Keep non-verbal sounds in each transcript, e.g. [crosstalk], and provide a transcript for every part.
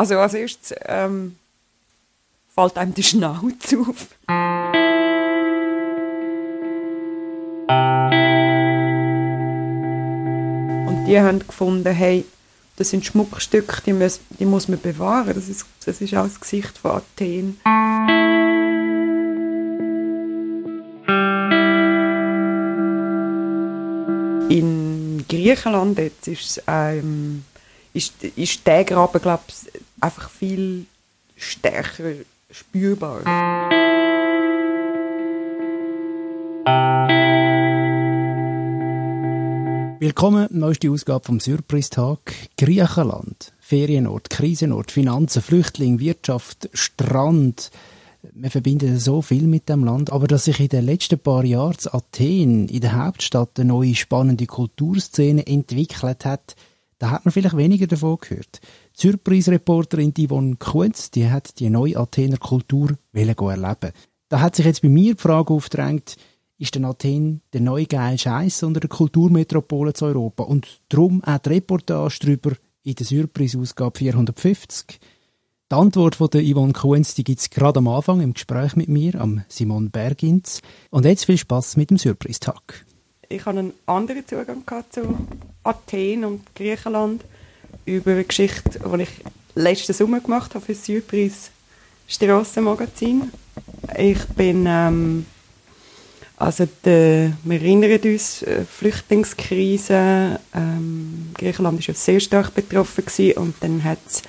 Also als erstes ähm, fällt einem der Schnauz auf. Und die haben gefunden, hey, das sind Schmuckstücke, die muss, die muss man bewahren. Das ist, das ist auch das Gesicht von Athen. In Griechenland jetzt ist, ähm, ist, ist der Graben, glaube ich, einfach viel stärker spürbar. Willkommen, neueste Ausgabe vom Surprise-Tag. Griechenland. Ferienort, Krisenort, Finanzen, Flüchtling, Wirtschaft, Strand. Wir verbinden so viel mit dem Land, aber dass sich in den letzten paar Jahren in Athen, in der Hauptstadt, eine neue spannende Kulturszene entwickelt hat, da hat man vielleicht weniger davon gehört. Die Surprise-Reporterin Yvonne Kuhns, die hat die neue Athener Kultur erleben. Da hat sich jetzt bei mir die Frage aufgedrängt, ist denn Athen der neue geile Scheiß unter der Kulturmetropole zu Europa? Und darum auch die Reportage darüber in der Surprise-Ausgabe 450. Die Antwort von der Yvonne Kuhns gibt es gerade am Anfang im Gespräch mit mir, am Simon Bergins. Und jetzt viel Spaß mit dem Surprise-Tag. Ich hatte einen anderen Zugang zu Athen und Griechenland über eine Geschichte, die ich letzten Sommer gemacht habe für das Surprise Strassenmagazin. Ich bin, ähm, also die, wir erinnern uns, äh, Flüchtlingskrise, ähm, Griechenland war ja sehr stark betroffen gewesen, und dann hat es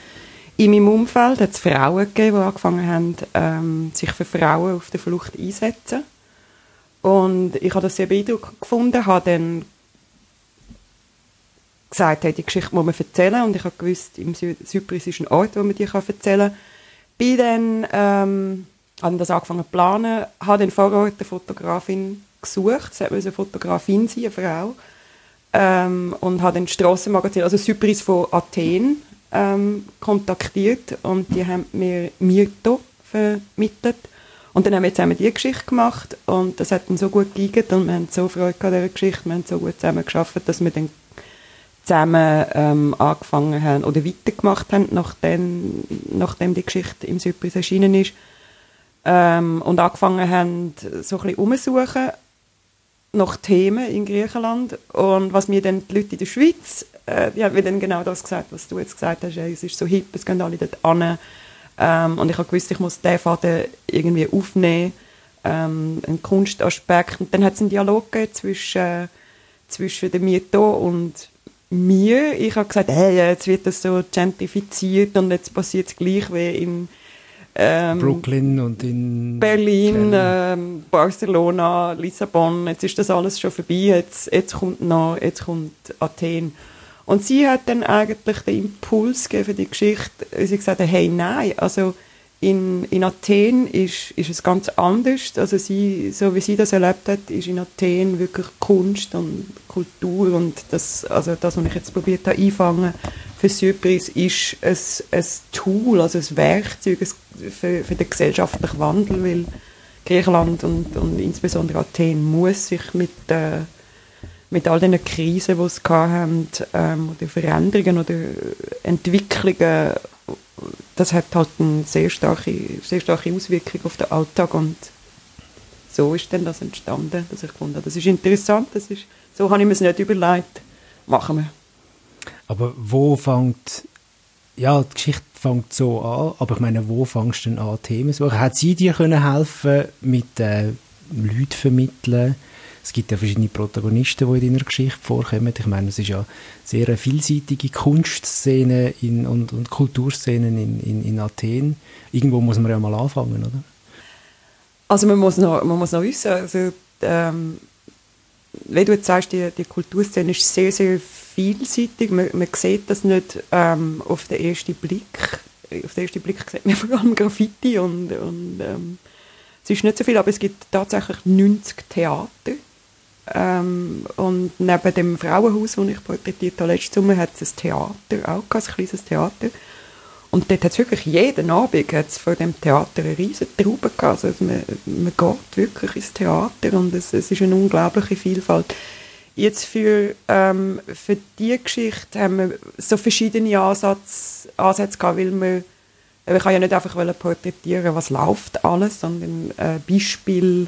in meinem Umfeld hat's Frauen gegeben, die angefangen haben, ähm, sich für Frauen auf der Flucht einzusetzen. Und ich habe das sehr beeindruckend gefunden, habe dann gesagt, hey, die Geschichte muss man erzählen und ich habe gewusst, im Zypris ist ein Ort, wo man die kann erzählen kann. Bin dann, ähm, habe das angefangen zu planen, habe dann vor Ort eine Fotografin gesucht, es sollte eine Fotografin sein, eine Frau, ähm, und habe dann Strassenmagazin, also Zypris von Athen, ähm, kontaktiert und die haben mir Myrto vermittelt. Und dann haben wir zusammen die Geschichte gemacht und das hat dann so gut geeignet und wir haben so Freude an dieser Geschichte, wir haben so gut zusammen geschafft, dass wir dann zusammen ähm, angefangen haben oder weitergemacht haben, nachdem, nachdem die Geschichte im Zypris erschienen ist. Ähm, und angefangen haben, so ein bisschen umzusuchen nach Themen in Griechenland. Und was mir dann die Leute in der Schweiz, äh, die haben mir dann genau das gesagt, was du jetzt gesagt hast, es ist so hip, es gehen alle dort an. Ähm, und ich habe gewusst, ich muss diesen Faden irgendwie aufnehmen, ähm, einen Kunstaspekt. Und dann hat es einen Dialog zwischen, äh, zwischen dem Mieto und mir. Ich habe gesagt, hey, jetzt wird das so gentrifiziert und jetzt passiert es gleich wie in ähm, Brooklyn und in Berlin, ähm, Barcelona, Lissabon. Jetzt ist das alles schon vorbei. Jetzt, jetzt kommt noch, jetzt kommt Athen. Und sie hat dann eigentlich den Impuls gegeben für die Geschichte. Sie gesagt hat, hey, nein, also in, in Athen ist, ist es ganz anders. Also sie, so wie sie das erlebt hat, ist in Athen wirklich Kunst und Kultur und das, also das, was ich jetzt probiert habe einfangen für Surprise, ist ein, ein Tool, also ein Werkzeug für, für den gesellschaftlichen Wandel, weil Griechenland und, und insbesondere Athen muss sich mit, äh, mit all den Krisen, die es haben, ähm, oder Veränderungen oder Entwicklungen das hat halt eine sehr starke, sehr starke Auswirkung auf den Alltag und so ist dann das entstanden, dass ich habe, das ist interessant, das ist, so habe ich mir es nicht überlegt, machen wir. Aber wo fängt, ja, die Geschichte fängt so an, aber ich meine, wo fängst du denn an, Themen zu machen? Hat sie dir können helfen mit äh, Leuten vermitteln, es gibt ja verschiedene Protagonisten, die in deiner Geschichte vorkommen. Ich meine, es ist ja sehr eine vielseitige Kunstszene in, und, und Kulturszenen in, in, in Athen. Irgendwo muss man ja mal anfangen, oder? Also man muss noch, man muss noch wissen, also, ähm, wie du jetzt sagst, die, die Kulturszene ist sehr, sehr vielseitig. Man, man sieht das nicht ähm, auf den ersten Blick. Auf den ersten Blick sieht man [laughs] vor allem Graffiti und, und ähm, es ist nicht so viel, aber es gibt tatsächlich 90 Theater ähm, und neben dem Frauenhaus, das ich porträtiert habe letzten Sommer, hat es ein Theater auch, ein kleines Theater. Und dort hat es wirklich jeden Abend hat's vor dem Theater eine riesen Traube gehabt. Also man, man geht wirklich ins Theater und es, es ist eine unglaubliche Vielfalt. Jetzt für, ähm, für diese Geschichte haben wir so verschiedene Ansatz, Ansätze gehabt, weil wir, ich kann ja nicht einfach porträtieren, was läuft alles, sondern äh, Beispiel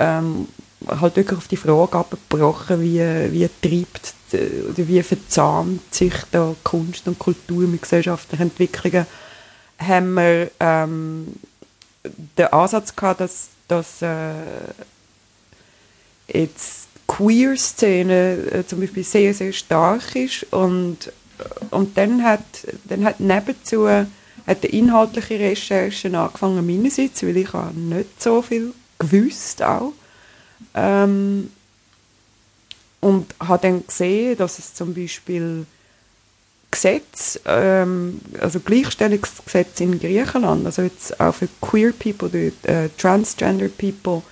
ähm, halt wirklich auf die Frage abgebrochen, wie, wie treibt oder wie verzahnt sich da Kunst und Kultur mit gesellschaftlichen Entwicklungen, haben wir ähm, den Ansatz gehabt, dass, dass äh, jetzt Queer-Szene äh, zum Beispiel sehr, sehr stark ist und, und dann hat, dann hat nebenzu hat die inhaltliche Recherche angefangen meinerseits, weil ich nicht so viel gewusst auch. Ähm, und habe dann gesehen, dass es zum Beispiel Gesetz, ähm, also Gleichstellungsgesetz in Griechenland, also jetzt auch für Queer People oder äh, Transgender People,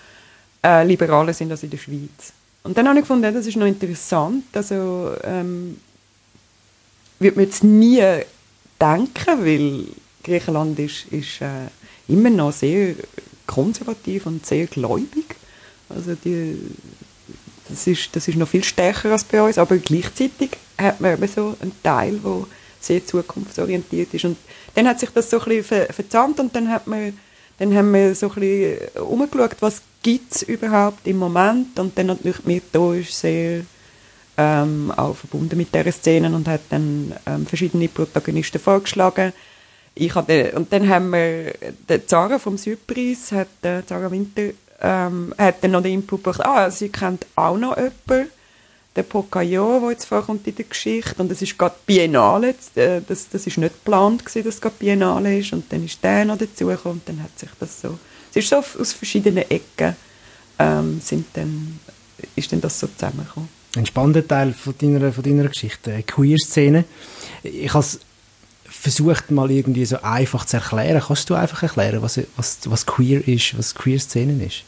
äh, liberaler sind als in der Schweiz. Und dann habe ich gefunden, das ist noch interessant, also ähm, würde man jetzt nie denken, weil Griechenland ist, ist äh, immer noch sehr konservativ und sehr gläubig. Also die, das, ist, das ist noch viel stärker als bei uns, aber gleichzeitig hat man eben so einen Teil, der sehr zukunftsorientiert ist. Und dann hat sich das so ein bisschen ver verzahnt und dann, hat man, dann haben wir so ein bisschen umgeschaut, was gibt es überhaupt im Moment und dann natürlich mir da ist sehr ähm, auch verbunden mit dieser Szene und hat dann ähm, verschiedene Protagonisten vorgeschlagen. Ich hatte, und dann haben wir, die Zara vom Südpreis, hat, äh, Zara Winter, ähm, hat dann noch den Input gebracht, ah, sie kennt auch noch jemanden, der Pocayo, der jetzt vorkommt in der Geschichte, und das ist gerade Biennale, äh, das, ist nicht geplant gewesen, dass es gerade Biennale ist, und dann ist der noch dazugekommen, und dann hat sich das so, es ist so aus verschiedenen Ecken, ähm, sind dann, ist dann das so zusammengekommen. Ein spannender Teil von deiner, von deiner Geschichte, Queer-Szene. Ich habe versucht mal irgendwie so einfach zu erklären. Kannst du einfach erklären, was, was, was queer ist, was Queer-Szenen ist?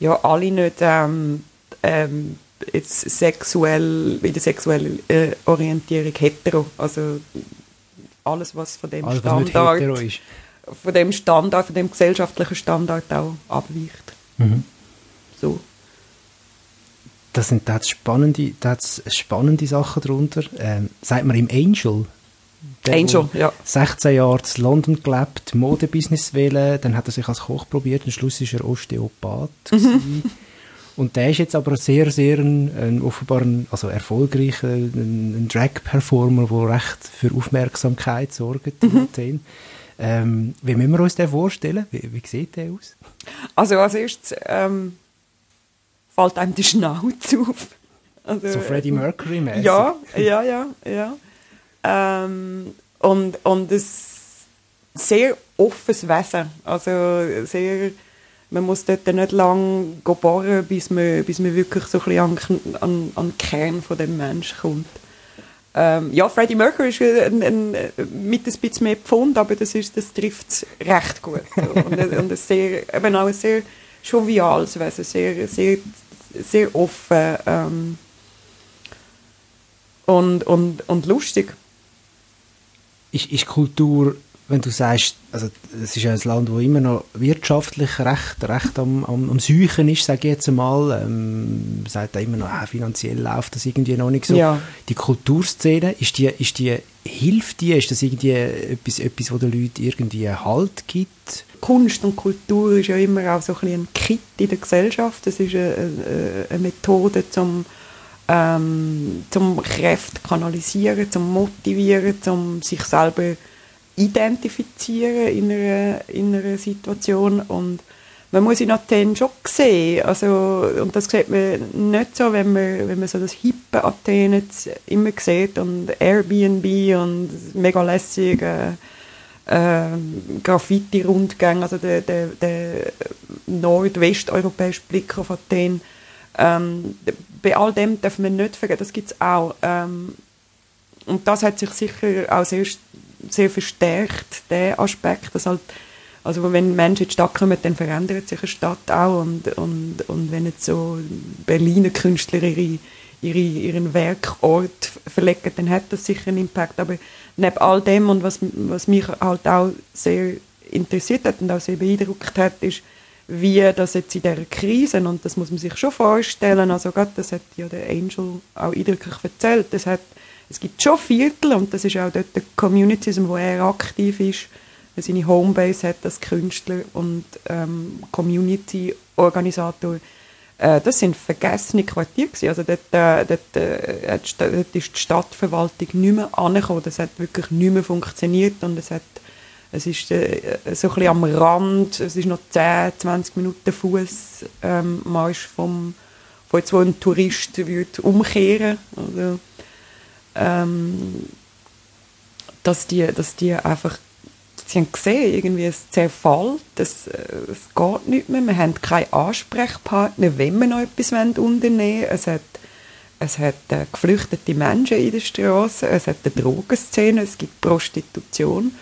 Ja, alle nicht ähm, ähm, jetzt sexuell, in der sexuellen äh, Orientierung hetero. Also alles, was von dem alles, Standard, von dem Standard, von dem gesellschaftlichen Standard auch abweicht. Mhm. So. Das sind da spannende, das spannende Sachen darunter. Ähm, sagt man im Angel, der, Angel, ja. 16 Jahre in London gelebt, Modebusiness wählen, dann hat er sich als Koch probiert, am Schluss ist er Osteopath. [laughs] Mhm. Und der ist jetzt aber sehr, sehr ein, ein offenbar ein, also erfolgreicher, ein, ein Drag-Performer, der recht für Aufmerksamkeit sorgt mhm. Ähm, wie müssen wir uns den vorstellen? Wie, wie sieht der aus? Also als erstes ähm, fällt einem der Schnauz auf. Also, so Freddie Mercury-mäßig? Ja, ja, ja, ja. Ähm, und, und ein sehr offenes Wesen. Also sehr, man muss dort nicht lange bohren, bis man, bis man wirklich so ein bisschen an, an, an den Kern von dem Menschen kommt. Ähm, ja, Freddie Mercury ist ein, ein, mit ein bisschen mehr Pfund, aber das, das trifft es recht gut. Und, und ein sehr, eben auch ein sehr joviales Wesen, sehr, sehr, sehr offen ähm, und, und, und lustig ist, ist Kultur, wenn du sagst, also es ist ja ein Land, wo immer noch wirtschaftlich recht, recht am, am, am Suchen ist, sage ich jetzt einmal, ähm, sagt er immer noch, ah, finanziell läuft das irgendwie noch nicht so. Ja. Die Kulturszene, ist die, ist die, hilft die, ist das irgendwie etwas, etwas, wo den Leuten irgendwie Halt gibt? Kunst und Kultur ist ja immer auch so ein, bisschen ein Kit in der Gesellschaft, das ist eine, eine Methode zum ähm, zum Kräfte kanalisieren, zum motivieren, zum sich selber identifizieren in einer, in einer Situation. Und man muss in Athen schon sehen, also, und das sieht man nicht so, wenn man, wenn man so das hippe Athen jetzt immer sieht und Airbnb und mega lässige äh, Graffiti-Rundgänge, also der, der, der nordwesteuropäische Blick auf Athen, ähm, bei all dem darf man nicht vergessen, das gibt es auch. Ähm, und das hat sich sicher auch sehr, sehr verstärkt, der Aspekt, dass halt, also wenn Menschen in die Stadt kommen, dann verändert sich eine Stadt auch und, und, und wenn jetzt so Berliner Künstler ihre, ihre, ihren Werkort verlegen, dann hat das sicher einen Impact, aber neben all dem und was, was mich halt auch sehr interessiert hat und auch sehr beeindruckt hat, ist, wie das jetzt in dieser Krise, und das muss man sich schon vorstellen, also gerade das hat ja der Angel auch eindrücklich erzählt, das hat, es gibt schon Viertel, und das ist auch dort der Communitism, wo er aktiv ist, seine Homebase hat als Künstler und ähm, Community-Organisator, äh, das sind vergessene Quartiere gewesen. Also dort, äh, dort, äh, dort ist die Stadtverwaltung nicht mehr angekommen, das hat wirklich nicht mehr funktioniert und es hat es ist äh, so ein am Rand, es ist noch 10, 20 Minuten Fuß. Ähm, von jetzt, wo ein Tourist würde umkehren also, ähm, dass, die, dass die einfach sie haben gesehen, irgendwie es zerfällt, es, äh, es geht nicht mehr, wir haben keinen Ansprechpartner, wenn wir noch etwas unternehmen wollen. Es hat, es hat äh, geflüchtete Menschen in der Straße, es hat eine Drogenszene, es gibt Prostitution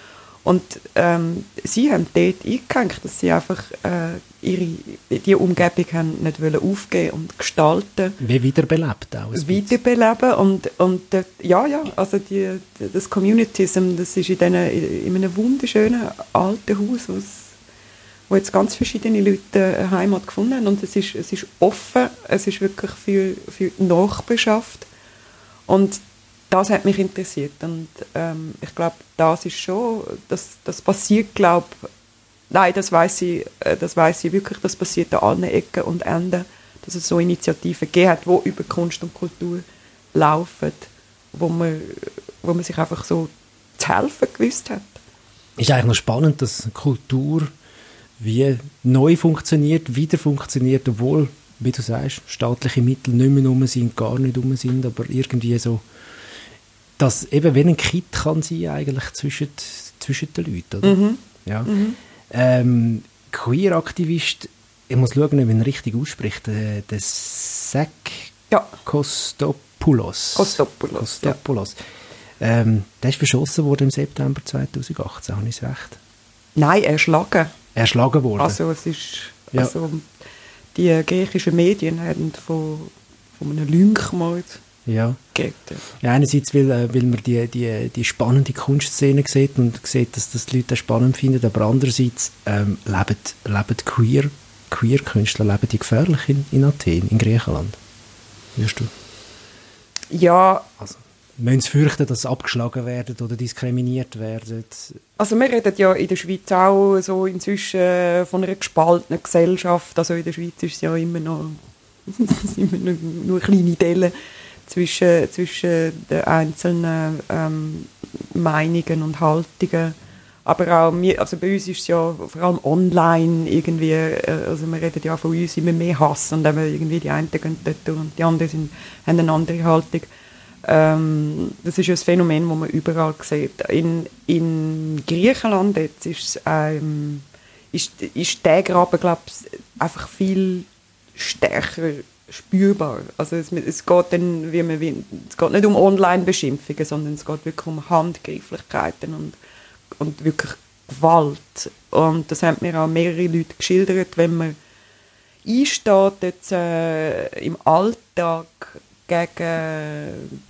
und ähm, sie haben dort eingehängt, dass sie einfach äh, ihre, die Umgebung haben nicht wollen aufgeben und gestalten. Wie wiederbelebt auch. Wiederbeleben und, und dort, ja, ja, also die, das Communitism, das ist in, den, in einem wunderschönen alten Haus, wo jetzt ganz verschiedene Leute eine Heimat gefunden haben und es ist, es ist offen, es ist wirklich für, für Nachbarschaft und das hat mich interessiert und ähm, ich glaube, das ist schon, das, das passiert, glaube nein, das weiß ich, äh, das weiß ich wirklich, das passiert an allen Ecken und Enden, dass es so Initiativen gegeben hat, die über Kunst und Kultur laufen, wo man, wo man sich einfach so zu helfen gewusst hat. Ist eigentlich noch spannend, dass Kultur wie neu funktioniert, wieder funktioniert, obwohl, wie du sagst, staatliche Mittel nicht mehr rum sind, gar nicht rum sind, aber irgendwie so dass eben wie ein Kit kann sein eigentlich zwischen, zwischen den Leuten, oder? Mhm. Ja. Mhm. Ähm, Queer-Aktivist, ich muss schauen, ob ich ihn richtig ausspricht, der, der Zach ja. Kostopoulos. Kostopoulos, Kostopoulos. Ja. Ähm, der ist verschossen worden im September 2018, habe ich es recht? Nein, erschlagen. Erschlagen worden? Also es ist, ja. also die griechischen Medien haben von, von einem Lynchmord ja. Ja. einerseits, weil, äh, weil man die, die, die spannende Kunstszene sieht und sieht, dass das die Leute spannend finden, aber andererseits ähm, leben, leben queer, queer Künstler leben die gefährlich in, in Athen, in Griechenland. Wirst du? Ja. Also, müssen sie fürchten, dass sie abgeschlagen werden oder diskriminiert werden? Also wir reden ja in der Schweiz auch so inzwischen von einer gespaltenen Gesellschaft. Also in der Schweiz ist es ja immer noch, [laughs] immer nur, nur kleine Dellen zwischen, zwischen den einzelnen ähm, Meinungen und Haltungen. Aber auch wir, also bei uns ist es ja vor allem online irgendwie, äh, also wir reden ja von uns immer mehr Hass und eben irgendwie die einen gehen dort und die anderen sind, haben eine andere Haltung. Ähm, das ist ein Phänomen, das man überall sieht. In, in Griechenland jetzt ist, ähm, ist, ist der Graben, glaube ich, einfach viel stärker spürbar. Also es, es geht dann, wie man, es geht nicht um Online-Beschimpfungen, sondern es geht wirklich um Handgreiflichkeiten und, und wirklich Gewalt. Und das haben mir auch mehrere Leute geschildert, wenn man einsteht jetzt, äh, im Alltag gegen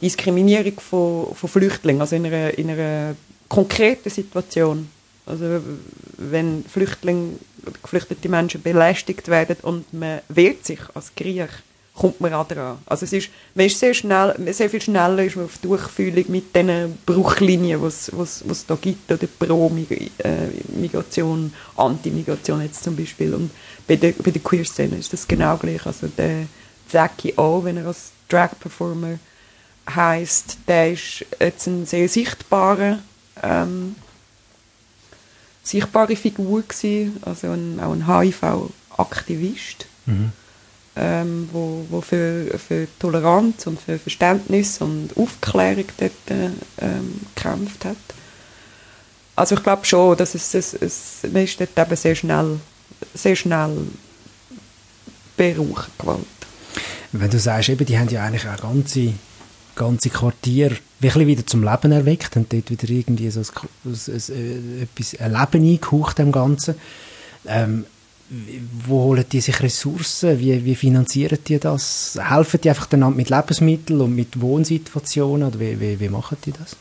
Diskriminierung von, von Flüchtlingen, also in einer, in einer konkreten Situation. Also wenn Flüchtlinge geflüchtete Menschen belästigt werden und man wehrt sich als Griech, kommt man auch dran. Also es ist, man ist sehr schnell, sehr viel schneller ist man auf Durchfühlung mit diesen Bruchlinien, die es da gibt, oder Pro-Migration, äh, Anti-Migration jetzt zum Beispiel. Und bei der, bei der Queer-Szene ist das genau gleich. Also der Zacki O, wenn er als Drag-Performer heißt, der ist jetzt ein sehr sichtbarer ähm, sichtbare Figur gewesen, also ein, auch ein HIV-Aktivist, mhm. ähm, wo, wo für, für Toleranz und für Verständnis und Aufklärung dort ähm, gekämpft hat. Also ich glaube schon, dass es, es, es, man ist dort eben sehr schnell, sehr schnell beruhigt Gewalt. Wenn du sagst, eben, die haben ja eigentlich auch ganze ganze Quartier wirklich wieder zum Leben erweckt und dort wieder irgendwie so ein, ein, ein, etwas, ein Leben eingehaucht dem Ganzen. Ähm, wo holen die sich Ressourcen? Wie, wie finanzieren die das? Helfen die einfach dann mit Lebensmitteln und mit Wohnsituationen? Oder wie, wie, wie machen die das?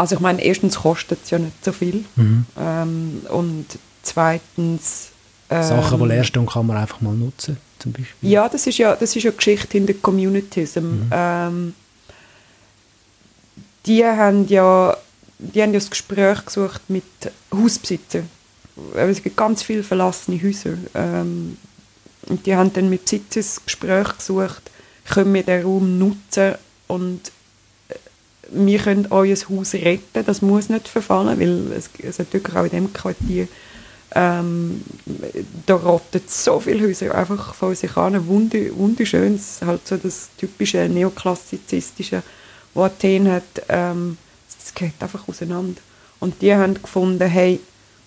also ich meine, erstens kostet es ja nicht so viel. Mhm. Ähm, und zweitens... Ähm, Sachen, die Leerstellen kann man einfach mal nutzen, zum Beispiel. Ja, das ist ja, das ist ja Geschichte in der Communities. Mhm. Ähm, die haben ja die haben ja das Gespräch gesucht mit Hausbesitzern. Es gibt ganz viele verlassene Häuser. Ähm, und die haben dann mit Besitzern das Gespräch gesucht, können wir den Raum nutzen und äh, wir können euer Haus retten, das muss nicht verfallen, weil es, es hat wirklich auch in dem Quartier ähm, da rotten so viele Häuser einfach von sich an, Wunder, wunderschön, es ist halt so das typische neoklassizistische, was Athen hat, ähm, es geht einfach auseinander. Und die haben gefunden, hey,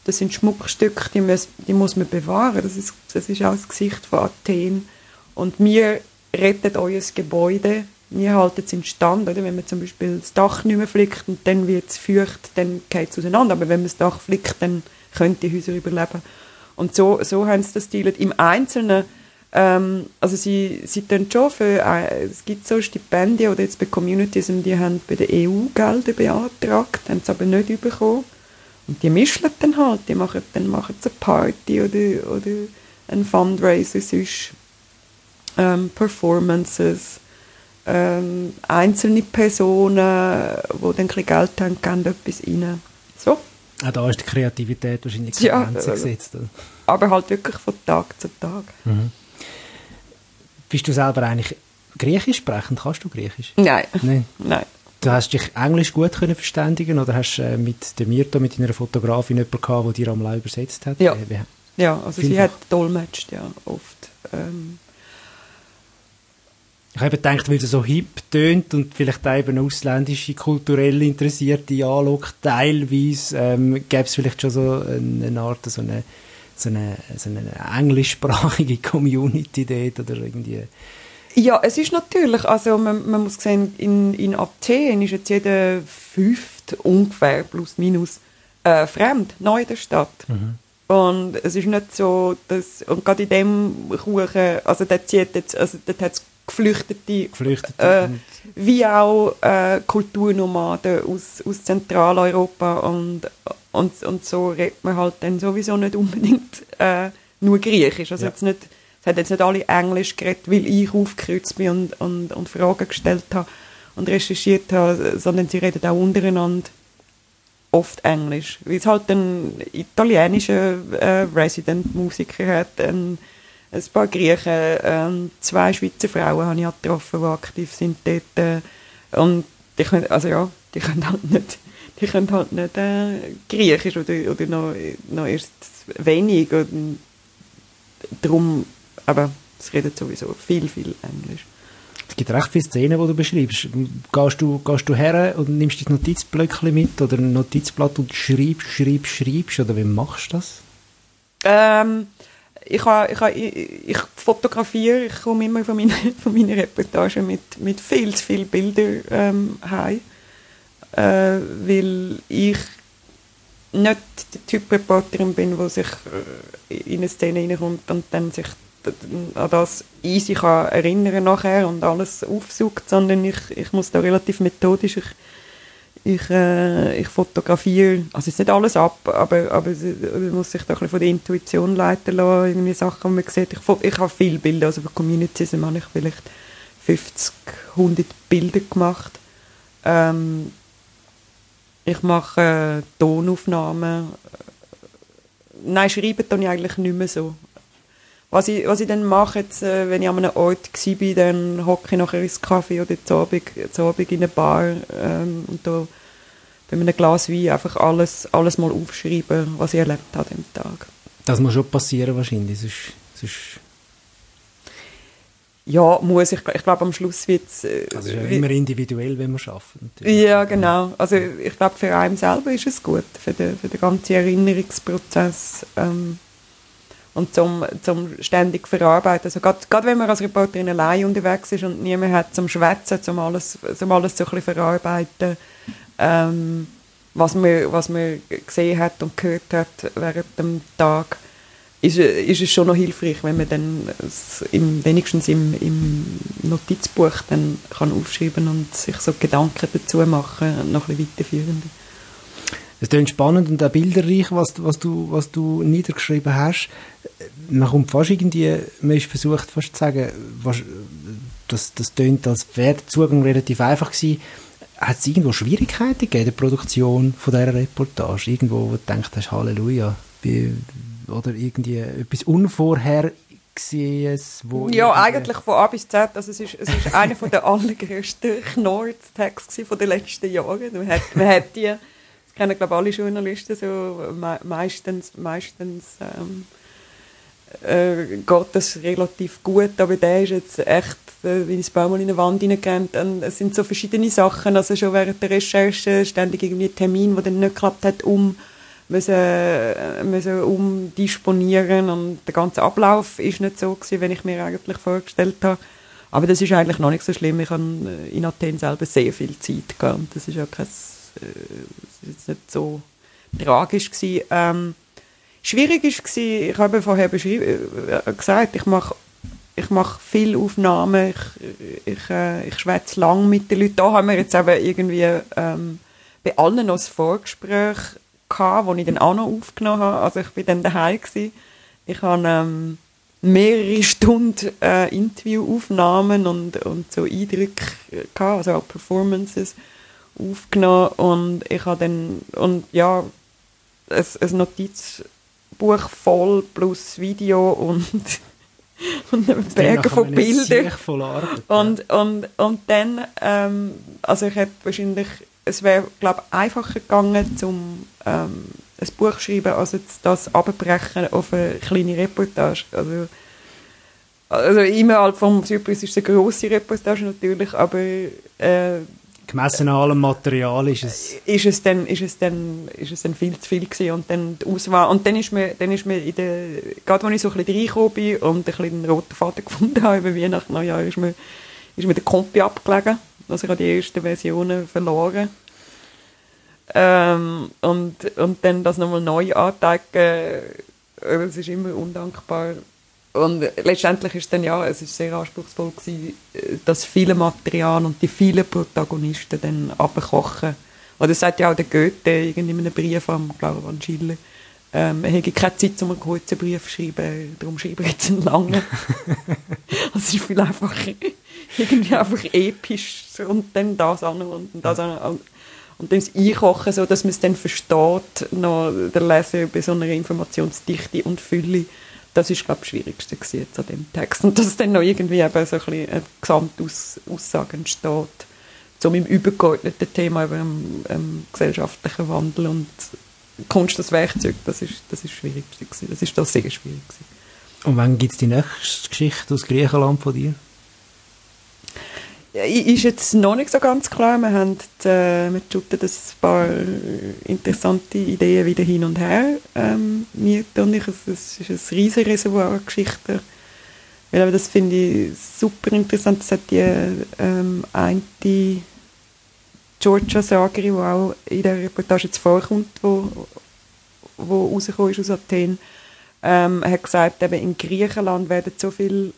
das sind Schmuckstücke, die muss, die muss man bewahren. Das ist, das ist auch das Gesicht von Athen. Und wir retten euer Gebäude, wir halten es in Stand. Oder? Wenn man zum Beispiel das Dach nicht mehr flickt und dann wird es feucht, dann geht es auseinander. Aber wenn man das Dach flickt, dann können die Häuser überleben. Und so, so haben sie das dealt. Im Einzelnen ähm, also sie, sie tun schon für, äh, es gibt so Stipendien oder jetzt bei Communities, die haben bei der EU Gelder beantragt, haben es aber nicht bekommen. Und die mischen dann halt, die machen dann machen sie eine Party oder, oder ein Fundraiser, sonst ähm, Performances, ähm, einzelne Personen, die dann ein bisschen Geld haben, geben etwas rein. So. Auch da ist die Kreativität wahrscheinlich ja, Grenze gesetzt. Oder? Aber halt wirklich von Tag zu Tag. Mhm. Bist du selber eigentlich Griechisch sprechend? Kannst du Griechisch? Nein. Nein. Nein. Du hast dich Englisch gut können verständigen oder hast äh, mit der Mirta, mit deiner Fotografin, jemanden gehabt, der dir am Lau übersetzt hat? Ja. Äh, Ja, also sie Vielfach. hat dolmetscht, ja, oft. Ähm, Ich habe gedacht, weil es so hip tönt und vielleicht auch eben ausländische, kulturell Interessierte anlockt, teilweise ähm, gäbe es vielleicht schon so eine, Art, so eine, so eine, so eine englischsprachige [laughs] Community dort oder irgendwie... Ja, es ist natürlich, also man, man muss sehen, in, in Athen ist jetzt jeder fünfte ungefähr, plus minus, äh, fremd, neu in der Stadt. Und es ist nicht so, dass, und gerade in dem Kuchen, also dort zieht jetzt, also dort hat es Geflüchtete, Geflüchtete äh, wie auch äh, Kulturnomaden aus, aus Zentraleuropa und, und, und so redet man halt dann sowieso nicht unbedingt äh, nur Griechisch. Also Ja. jetzt nicht, es hat jetzt nicht alle Englisch geredet, weil ich aufgekreuzt bin und, und, und Fragen gestellt habe und recherchiert habe, sondern sie reden auch untereinander oft Englisch. Weil es halt einen italienischen äh, Resident-Musiker hat, ein, ein paar Griechen, ähm, zwei Schweizer Frauen habe ich getroffen, die aktiv sind dort. Äh, und die können, also ja, die können halt nicht, die können halt nicht äh, Griechisch oder, oder noch, noch erst wenig. Und darum, aber es redet sowieso viel, viel Englisch. Es gibt recht viele Szenen, die du beschreibst. Gehst du, gehst du her und nimmst dein Notizblöckchen mit oder ein Notizblatt und schreibst, schreibst, schreibst oder wie machst du das? Ähm, ich, ha, ich, ha, ich, ich fotografiere, ich komme immer von meiner, [laughs] von meiner Reportage mit, mit viel zu vielen Bildern ähm, heim, äh, weil ich nicht der Typ Reporterin bin, der sich äh, in eine Szene hineinkommt und dann sich an das easy kann erinnern nachher und alles aufsucht, sondern ich, ich muss da relativ methodisch, ich, ich, äh, ich fotografiere, also ist nicht alles ab, aber, aber man muss sich da ein von der Intuition leiten lassen, irgendwie Sachen, die man sieht. Ich, ich habe viele Bilder, also bei Communities habe ich vielleicht 50, 100 Bilder gemacht. Ähm, ich mache äh, Tonaufnahmen. Nein, schreiben tue ich eigentlich nicht mehr so. Was ich, was ich dann mache, jetzt, äh, wenn ich an einem Ort war, dann hocke ich nachher ins Kaffee oder zu Abend, zu Abend in eine Bar ähm, und da bei einem Glas Wein einfach alles, alles mal aufschreiben, was ich erlebt habe an dem Tag. Das muss schon passieren wahrscheinlich, sonst, sonst Ja, muss. Ich, ich glaube, am Schluss wird es... Äh, also ist ja immer individuell, wenn wir arbeiten. natürlich. Ja, genau. Also ich glaube, für einen selber ist es gut, für den, für den ganzen Erinnerungsprozess ähm, und zum, zum ständig verarbeiten. Also gerade, gerade wenn man als Reporterin allein unterwegs ist und niemand hat zum Schwätzen, zum alles, zum alles so ein bisschen verarbeiten, ähm, was, man, was man gesehen hat und gehört hat während dem Tag, ist, ist es schon noch hilfreich, wenn man dann im, wenigstens im, im Notizbuch dann kann aufschreiben und sich so Gedanken dazu machen, noch ein bisschen weiterführend. Es klingt spannend und auch bilderreich, was, was, du, was du niedergeschrieben hast. Man kommt fast irgendwie, man ist versucht fast zu sagen, was, das, das klingt, als wäre der Zugang relativ einfach gewesen. Hat es irgendwo Schwierigkeiten gegeben in der Produktion von dieser Reportage? Irgendwo, wo du denkst, hast, Halleluja, oder irgendwie etwas Unvorhergesehenes, wo... Ja, eigentlich von A bis Z. Also es ist, es ist [laughs] einer der allergrößten Knorz-Texte der letzten Jahre. Man hat, man hat die, das kennen glaube alle Journalisten so, meistens, meistens ähm, äh, geht das relativ gut, aber der ist jetzt echt, äh, wie es mal in eine Wand hineingerannt es sind so verschiedene Sachen, also schon während der Recherche ständig irgendwie ein Termin, der dann nicht geklappt hat, um müssen, äh, müssen umdisponieren und der ganze Ablauf ist nicht so gewesen, wie ich mir eigentlich vorgestellt habe. Aber das ist eigentlich noch nicht so schlimm. Ich habe äh, in Athen selber sehr viel Zeit gehabt das ist ja kein, äh, ist nicht so tragisch gewesen. Ähm, schwierig gewesen, ich habe vorher äh, gesagt, ich mache ich mache viele Aufnahmen, ich, ich, äh, ich schwätze lang mit den Leuten. Da haben wir jetzt eben irgendwie ähm, bei allen noch das Vorgespräch gehabt, wo ich dann auch noch aufgenommen habe. Also ich bin dann daheim gewesen. Ich habe ähm, mehrere Stunden äh, Interviewaufnahmen und, und so Eindrücke gehabt, also auch Performances aufgenommen und ich habe dann, und ja, ein, ein Notizbuch voll plus Video und [laughs] und einen Berg von Bildern. Und, und, und dann, ähm, also ich hätte wahrscheinlich es wäre, glaube einfacher gegangen, zum ähm, ein Buch zu schreiben, als jetzt das abbrechen auf eine kleine Reportage. Also, also innerhalb vom Zypris ist es eine grosse Reportage natürlich, aber äh, gemessen an allem Material ist es ist es dann ist es dann ist es dann viel zu viel gewesen und dann die Auswahl und dann ist mir dann ist mir in der gerade als ich so ein bisschen reingekommen bin und ein bisschen einen roten Faden [laughs] gefunden habe über Weihnachten Neujahr ist mir ist mir der Kompi abgelegen also ich habe die ersten Versionen verloren. Ähm, und, und dann das nochmal neu anzeigen, äh, das ist immer undankbar. Und letztendlich ist dann ja, es ist sehr anspruchsvoll gewesen, das viele Material und die vielen Protagonisten dann abkochen. Oder das sagt ja auch der Goethe in einem Brief am, glaube ich, an Schiller. Ähm, er hätte keine Zeit, um einen kurzen Brief zu schreiben, darum schreibe ich jetzt einen langen. [laughs] es ist viel einfacher irgendwie einfach episch und dann das an und das an und dann das Einkochen, so dass man es dann versteht, noch der Leser bei so einer Informationsdichte und Fülle, das ist, glaube ich, das Schwierigste jetzt an dem Text. Und dass dann noch irgendwie eben so ein bisschen eine Gesamtaussage entsteht, mit dem übergeordneten Thema über einen, einen gesellschaftlichen Wandel und Kunst als Werkzeug, das ist das, ist das Schwierigste gewesen. Das ist da sehr schwierig gewesen. Und wann gibt es die nächste Geschichte aus Griechenland von dir? Ist jetzt noch nicht so ganz klar. Wir haben äh, mit Jutta ein paar interessante Ideen wieder hin und her. Ähm, und ich, es ist ein riesiges Reservoir an Geschichten. Weil, das finde ich super interessant. Das hat die ähm, eine Georgia Sageri, die auch in der Reportage jetzt vorkommt, wo, wo rausgekommen ist aus Athen, ähm, hat gesagt, eben in Griechenland werden so viele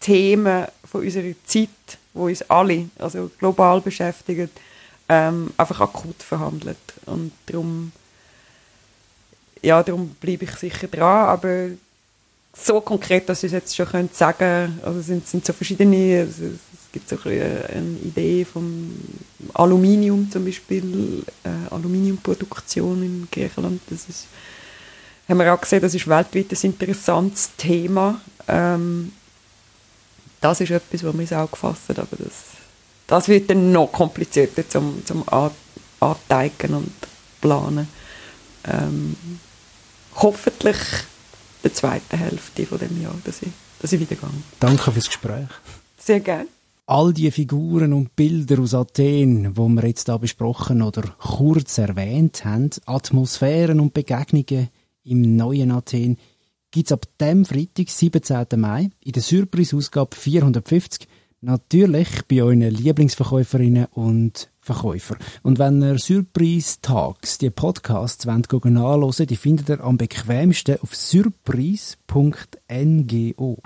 Themen von unserer Zeit wo uns alle, also global beschäftigt, ähm, einfach akut verhandelt. Und darum, ja, darum bleibe ich sicher dran, aber so konkret, dass ich es jetzt schon könnte sagen also es sind, sind so verschiedene, also es gibt so ein eine Idee vom Aluminium zum Beispiel, äh, Aluminiumproduktion in Griechenland, das ist, haben wir auch gesehen, das ist weltweit ein interessantes Thema. Ähm, das ist etwas, was ins Auge gefasst aber das, das wird dann noch komplizierter zum, zum Anteigen und Planen. Ähm, hoffentlich der zweiten Hälfte von dem Jahr, dass ich, dass ich wieder gehe. Danke fürs Gespräch. Sehr gerne. All die Figuren und Bilder aus Athen, wo wir jetzt da besprochen oder kurz erwähnt haben, Atmosphären und Begegnungen im neuen gibt es ab dem Freitag, 17. Mai, in der Surprise-Ausgabe 450 Natürlich bei euren Lieblingsverkäuferinnen und Verkäufer. Und wenn ihr Surprise Tags, die Podcasts wollt, anhören, die findet ihr am bequemsten auf surprise.ngo.